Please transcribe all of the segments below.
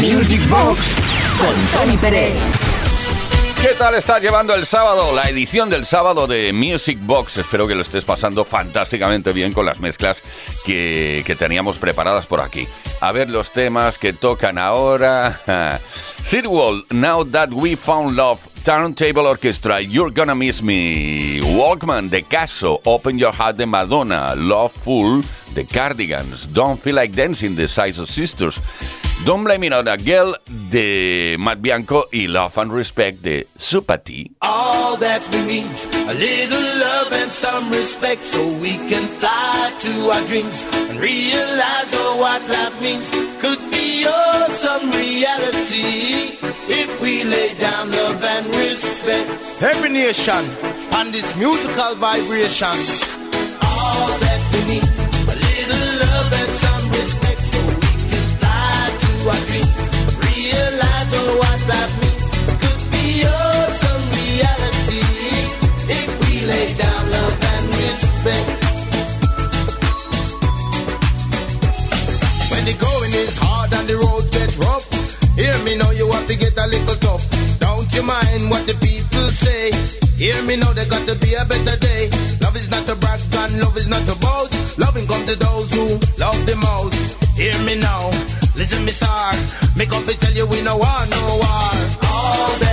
Music Box con Tony Pérez. ¿Qué tal estás llevando el sábado? La edición del sábado de Music Box. Espero que lo estés pasando fantásticamente bien con las mezclas que, que teníamos preparadas por aquí. A ver los temas que tocan ahora. Third Wall, Now That We Found Love, Turntable Orchestra, You're Gonna Miss Me, Walkman de Caso, Open Your Heart de Madonna, Loveful de Cardigans, Don't Feel Like Dancing de Size of Sisters. Don't Blame It on a Girl de Matt Bianco y Love and Respect de Supati. All that we need, a little love and some respect so we can fly to our dreams and realize oh, what life means. Could be awesome reality if we lay down love and respect. Every nation on this musical vibration. All that we need, Love is not you mind what the people say? Hear me know there gotta be a better day. Love is not a brag and love is not a. Loving comes to those who love the most. Hear me now, me star. Make up to tell you we no war, no war. All that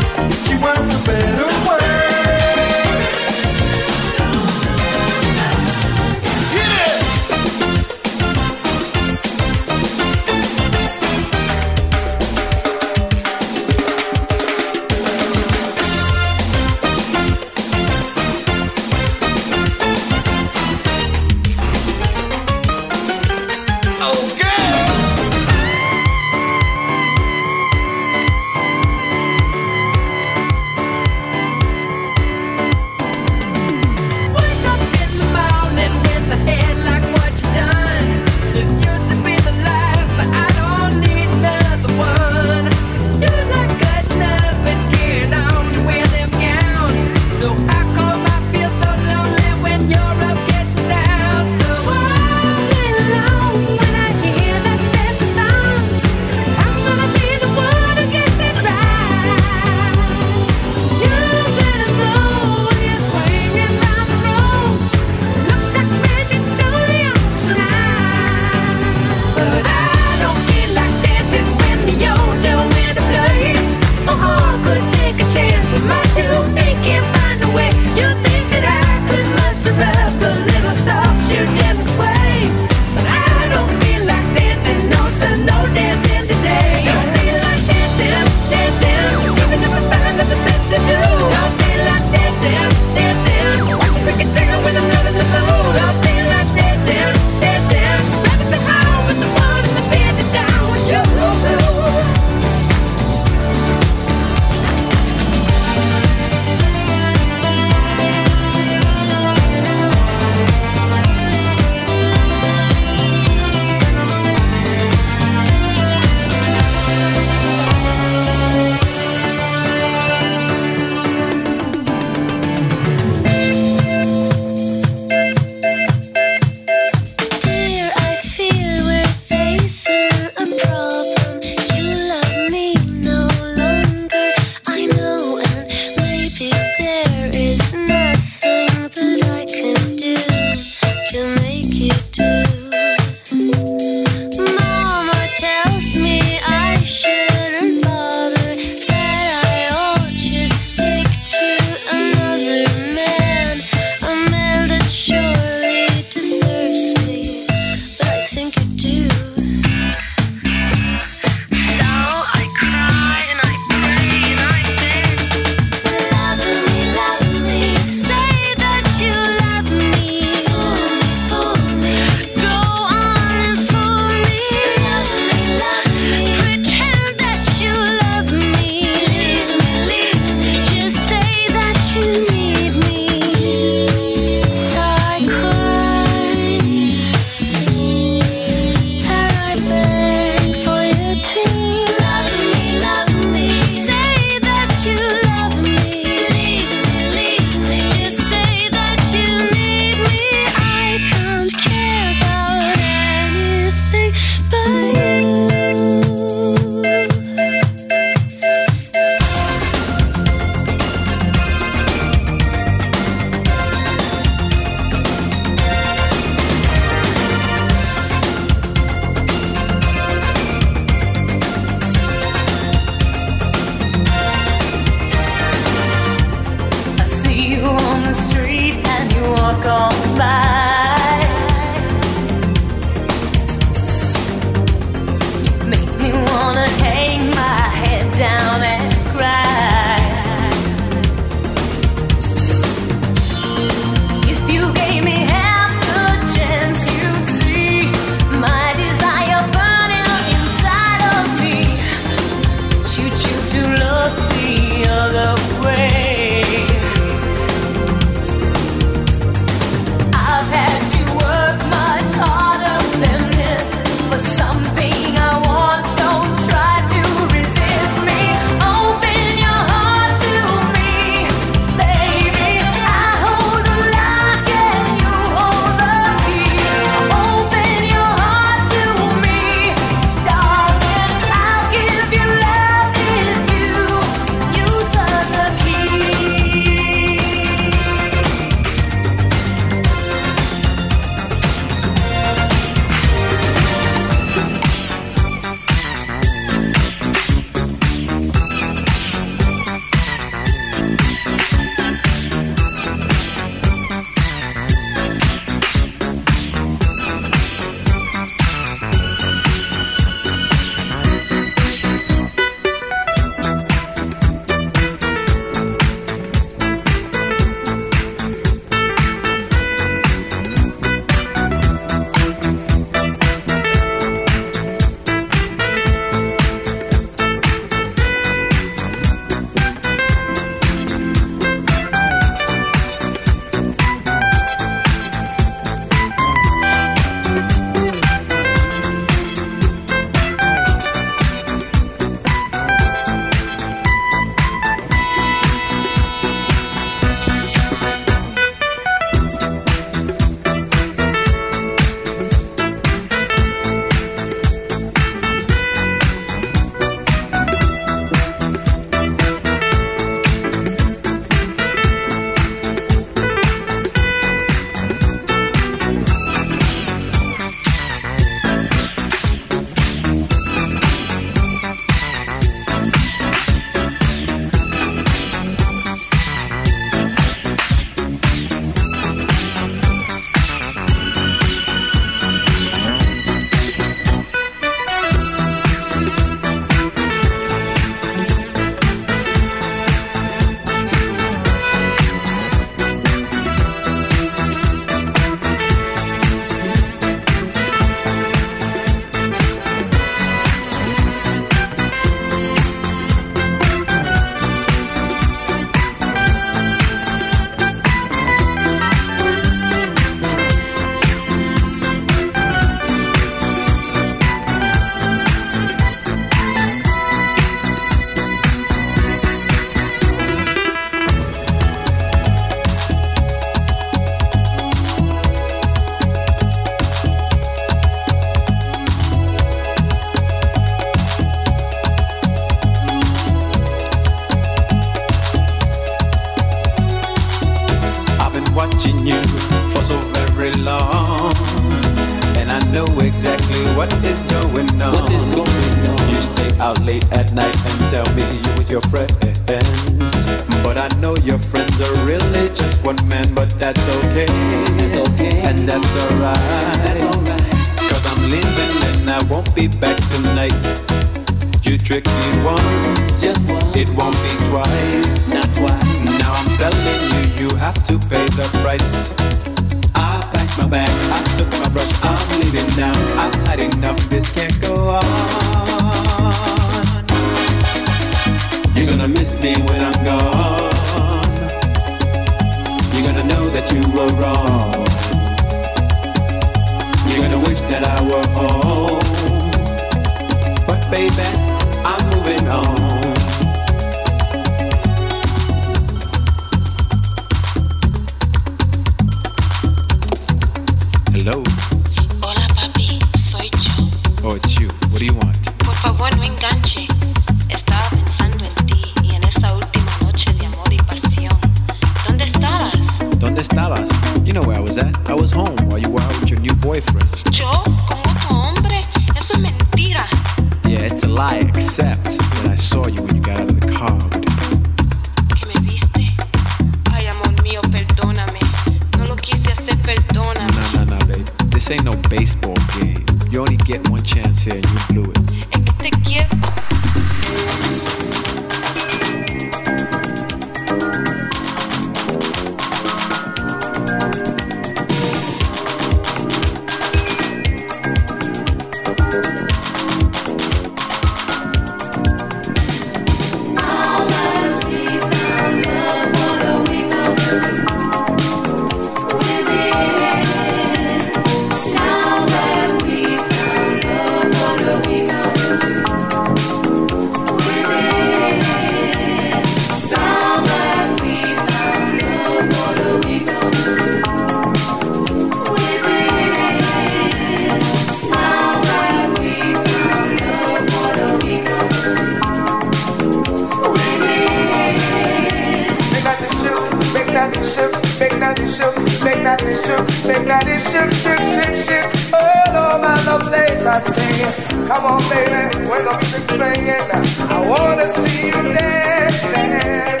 make that shook, make that shook, make that shook, shook, shook, shook. All over the place I sing. Come on, baby, we when the music's playing, I wanna see you dance, dance.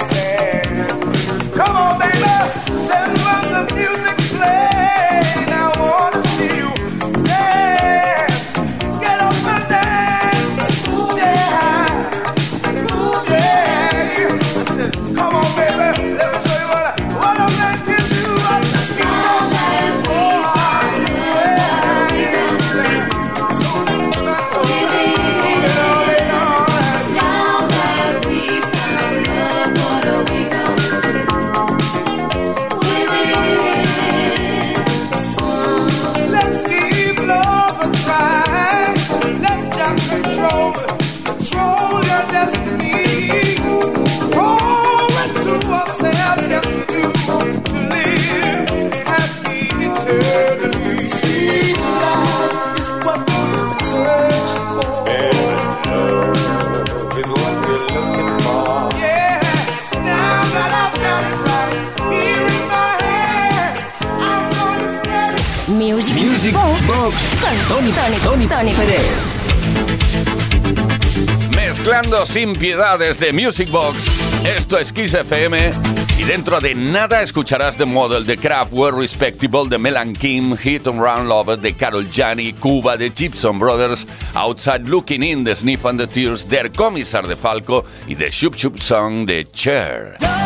Tony, Tony, Tony, Tony Pérez. Mezclando sin piedad Music Box, esto es Kiss FM y dentro de nada escucharás The Model de Kraftwerk, Respectable de Melan Kim, Hit and Round Lovers de Carol Gianni, Cuba de Gibson Brothers, Outside Looking In de Sniff and the Tears, Der Commissar de Falco y The Shoop Shoop Song de Cher.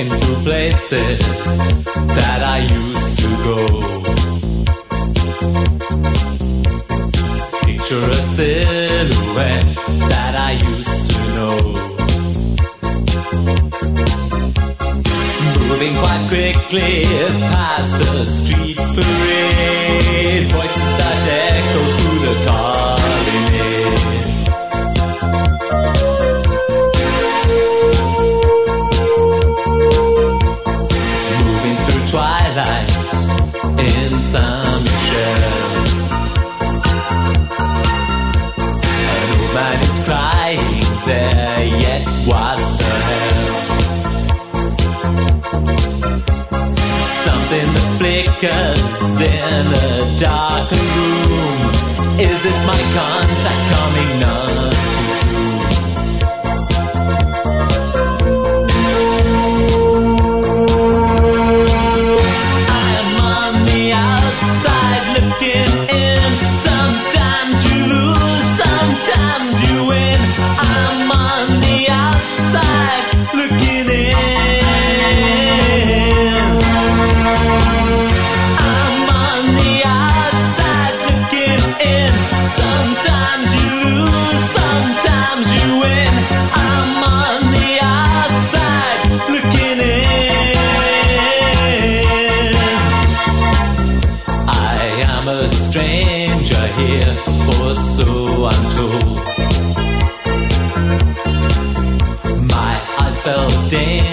into places that I used to go. Picture a silhouette that I used to know. Moving quite quickly past a street parade. Boy, in a darkened room? Is it my contact coming now? dance.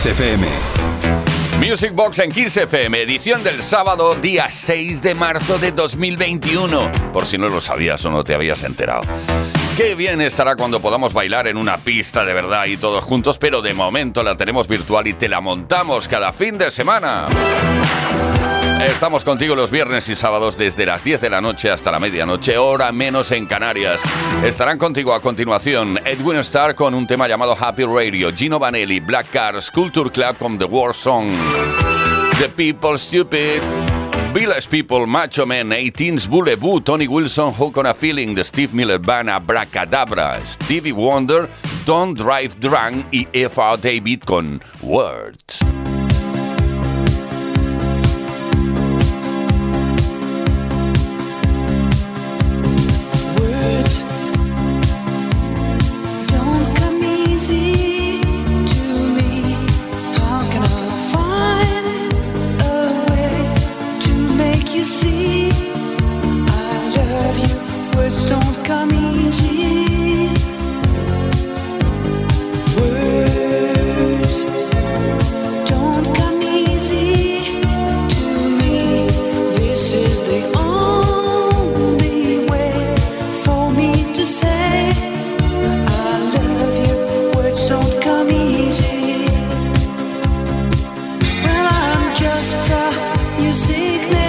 Kiss FM. Music Box en 15 FM, edición del sábado, día 6 de marzo de 2021. Por si no lo sabías o no te habías enterado. Qué bien estará cuando podamos bailar en una pista de verdad y todos juntos, pero de momento la tenemos virtual y te la montamos cada fin de semana. Estamos contigo los viernes y sábados desde las 10 de la noche hasta la medianoche, hora menos en Canarias. Estarán contigo a continuación Edwin Starr con un tema llamado Happy Radio, Gino Vanelli, Black Cars, Culture Club con The War Song, The People Stupid, Village People, Macho Man, 18's Boulevou, Tony Wilson, Hook on a Feeling, The Steve Miller Band, Abracadabra, Stevie Wonder, Don't Drive Drunk y F.R. David con. Words take me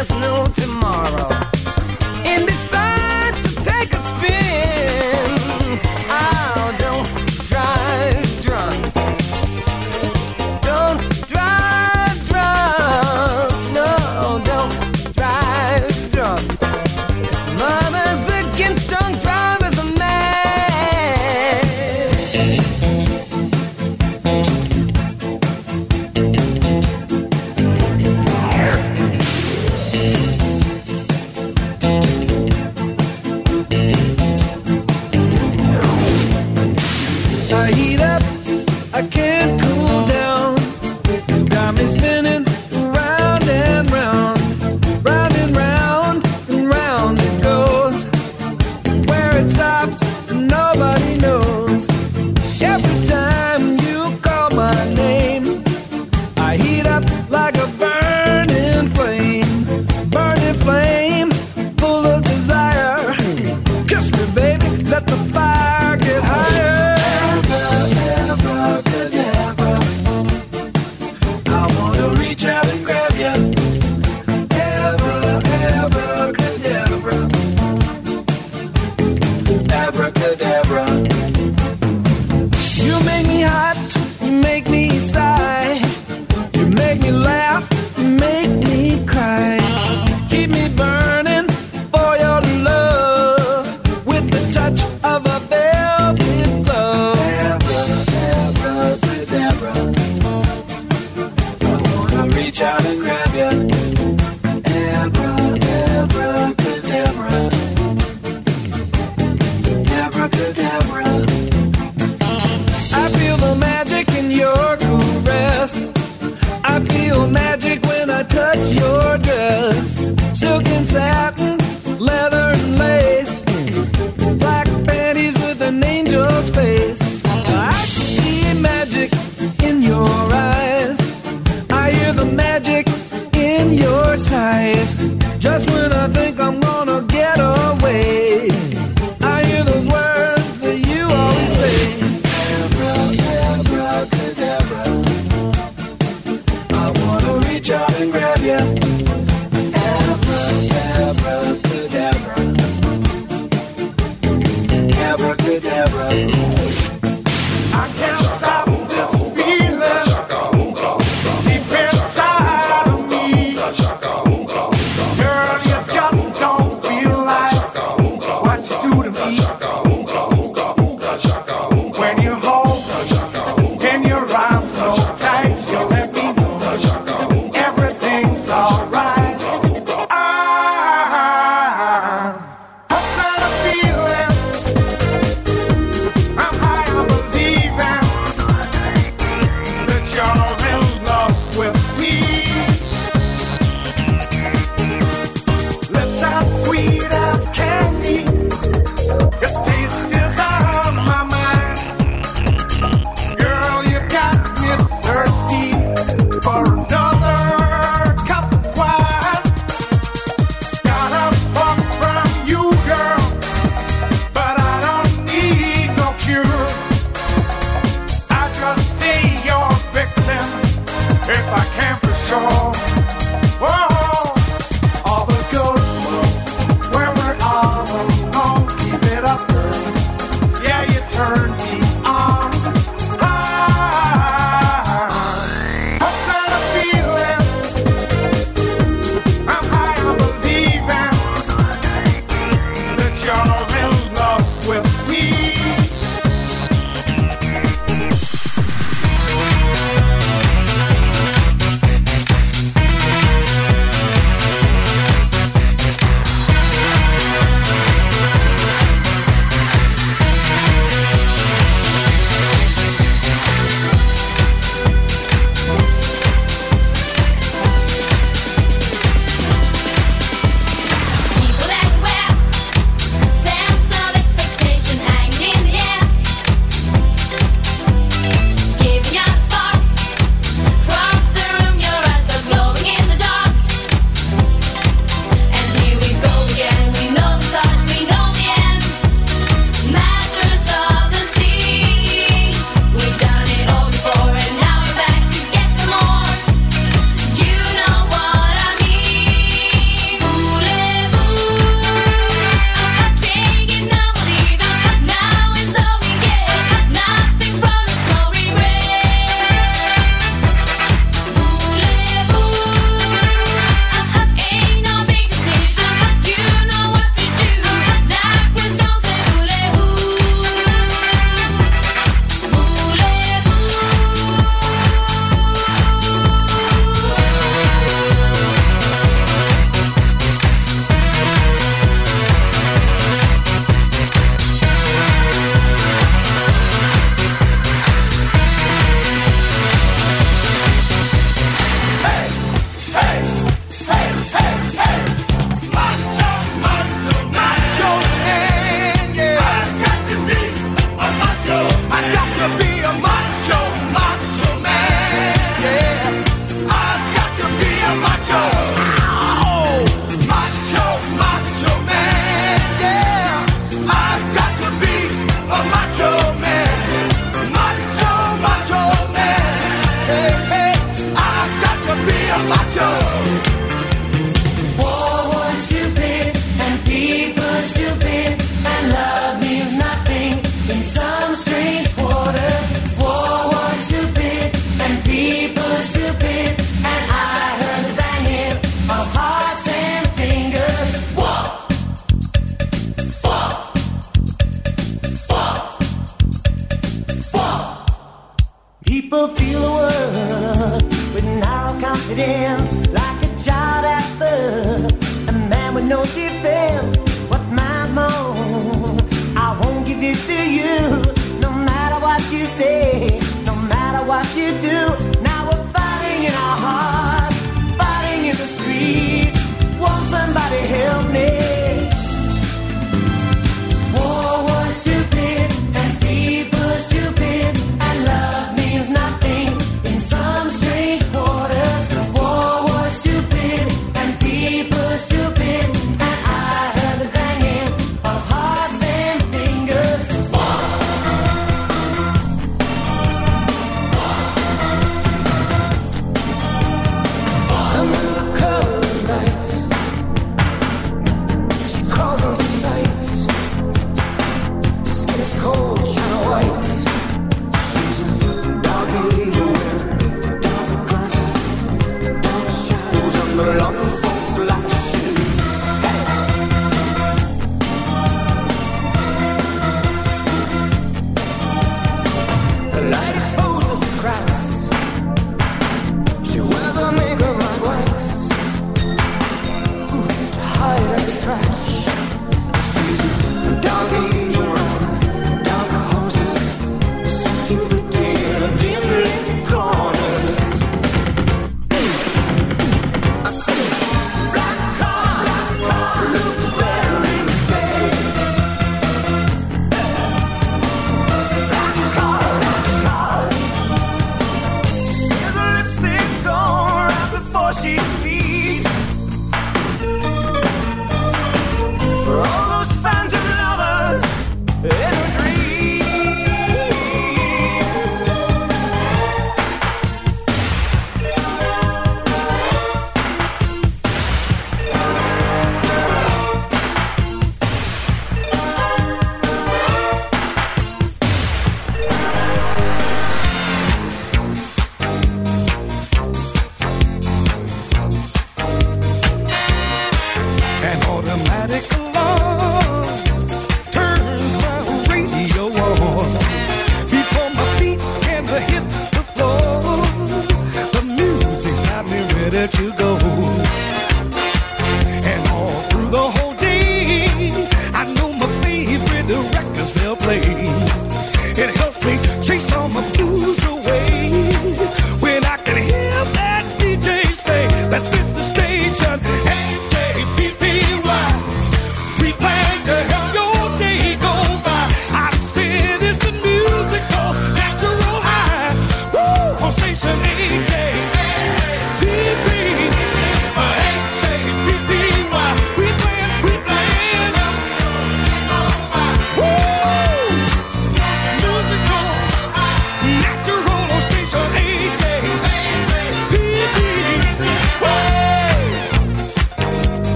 there's no tomorrow.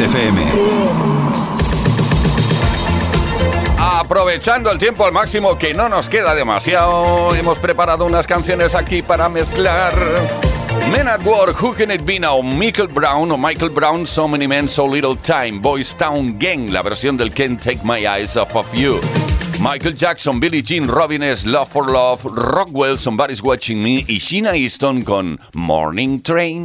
FM. Aprovechando el tiempo al máximo que no nos queda demasiado, hemos preparado unas canciones aquí para mezclar. Men at War, Who Can It Be Now, Michael Brown o Michael Brown, So Many Men, So Little Time, Boys Town Gang, la versión del Can't Take My Eyes Off of You. Michael Jackson, Billie Jean, Robin Love for Love, Rockwell, Somebody's Watching Me y Sheena Easton con Morning Train.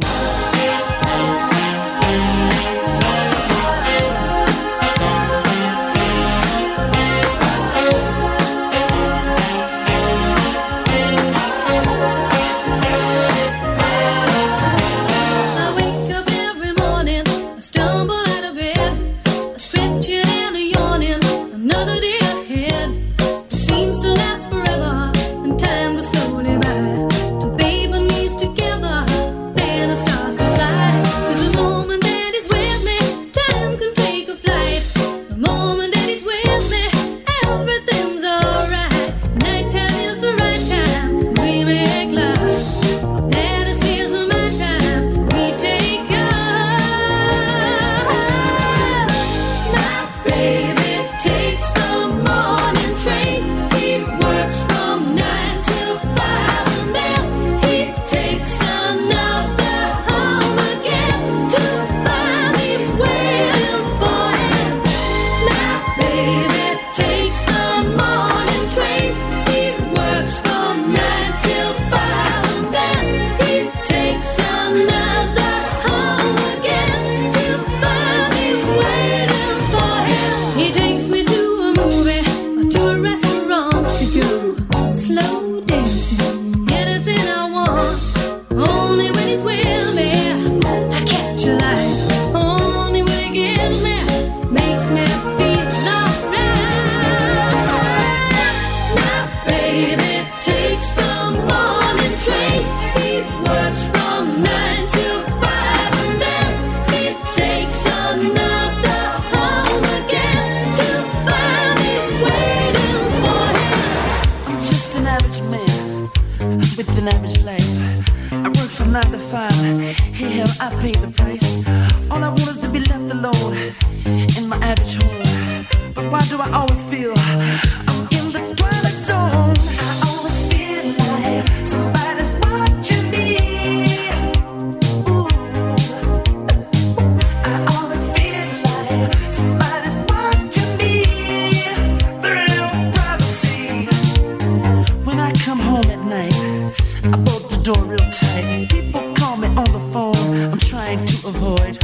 avoid?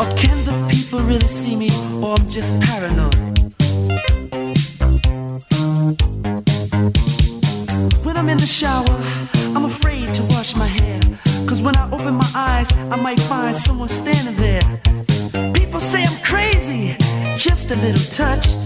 Or can the people really see me, or I'm just paranoid? When I'm in the shower, I'm afraid to wash my hair. Cause when I open my eyes, I might find someone standing there. People say I'm crazy, just a little touch.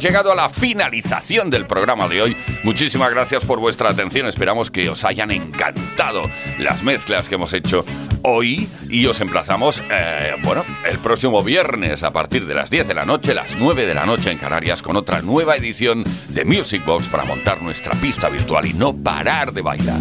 Llegado a la finalización del programa de hoy. Muchísimas gracias por vuestra atención. Esperamos que os hayan encantado las mezclas que hemos hecho hoy y os emplazamos, eh, bueno, el próximo viernes a partir de las 10 de la noche, las 9 de la noche en Canarias, con otra nueva edición de Music Box para montar nuestra pista virtual y no parar de bailar.